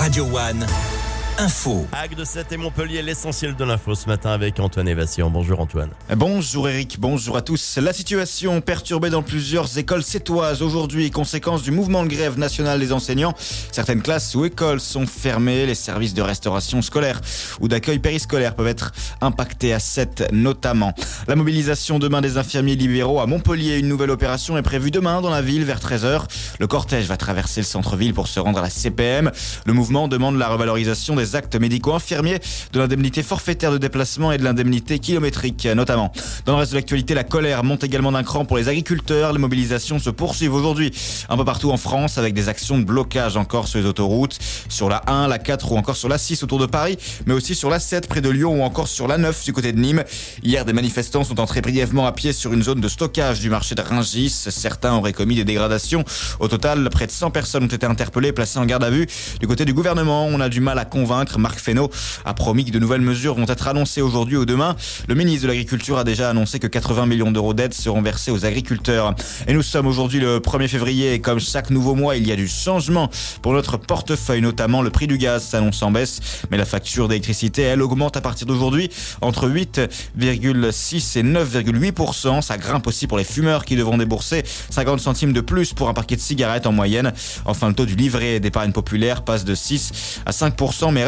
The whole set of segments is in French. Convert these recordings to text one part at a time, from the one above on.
Radio One, info. Agde 7 et Montpellier, l'essentiel de l'info ce matin avec Antoine Évation. Bonjour Antoine. Bonjour Eric, bonjour à tous. La situation perturbée dans plusieurs écoles sétoises aujourd'hui, conséquence du mouvement de grève national des enseignants. Certaines classes ou écoles sont fermées, les services de restauration scolaire ou d'accueil périscolaire peuvent être impactés à 7 notamment. La mobilisation demain des infirmiers libéraux à Montpellier, une nouvelle opération est prévue demain dans la ville vers 13h. Le cortège va traverser le centre-ville pour se rendre à la CPM. Le mouvement demande la revalorisation des actes médicaux infirmiers, de l'indemnité forfaitaire de déplacement et de l'indemnité kilométrique notamment. Dans le reste de l'actualité, la colère monte également d'un cran pour les agriculteurs. Les mobilisations se poursuivent aujourd'hui un peu partout en France avec des actions de blocage encore sur les autoroutes, sur la 1, la 4 ou encore sur la 6 autour de Paris, mais aussi sur la 7 près de Lyon ou encore sur la 9 du côté de Nîmes. Hier, des manifestants sont entrés brièvement à pied sur une zone de stockage du marché de Ringis. Certains auraient commis des dégradations. Au total, près de 100 personnes ont été interpellées, placées en garde à vue. Du côté du gouvernement, on a du mal à convaincre. Marc Fesneau a promis que de nouvelles mesures vont être annoncées aujourd'hui ou demain. Le ministre de l'Agriculture a déjà annoncé que 80 millions d'euros d'aide seront versés aux agriculteurs. Et nous sommes aujourd'hui le 1er février et comme chaque nouveau mois, il y a du changement pour notre portefeuille, notamment le prix du gaz s'annonce en baisse, mais la facture d'électricité, elle augmente à partir d'aujourd'hui entre 8,6 et 9,8%. Ça grimpe aussi pour les fumeurs qui devront débourser 50 centimes de plus pour un paquet de cigarettes en moyenne. Enfin, le taux du livret d'épargne populaire passe de 6 à 5%, mais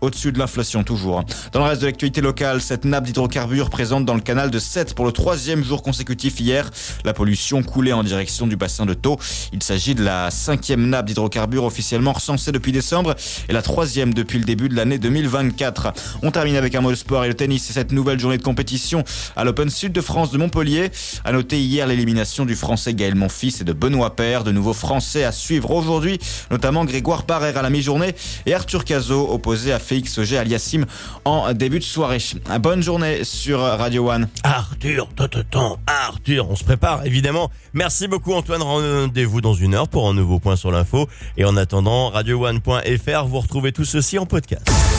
au-dessus de l'inflation toujours. Dans le reste de l'actualité locale, cette nappe d'hydrocarbures présente dans le canal de 7 pour le troisième jour consécutif hier. La pollution coulait en direction du bassin de Thau. Il s'agit de la cinquième nappe d'hydrocarbures officiellement recensée depuis décembre et la troisième depuis le début de l'année 2024. On termine avec un mot de sport et le tennis et cette nouvelle journée de compétition à l'Open Sud de France de Montpellier. A noter hier l'élimination du français Gaël Monfils et de Benoît Paire, de nouveaux français à suivre aujourd'hui, notamment Grégoire Barrère à la mi-journée et Arthur Cazot opposé à Félix Auger Aliassim en début de soirée. Bonne journée sur Radio One. Arthur, Arthur, on se prépare évidemment. Merci beaucoup Antoine, rendez-vous dans une heure pour un nouveau point sur l'info. Et en attendant, radioone.fr, vous retrouvez tout ceci en podcast.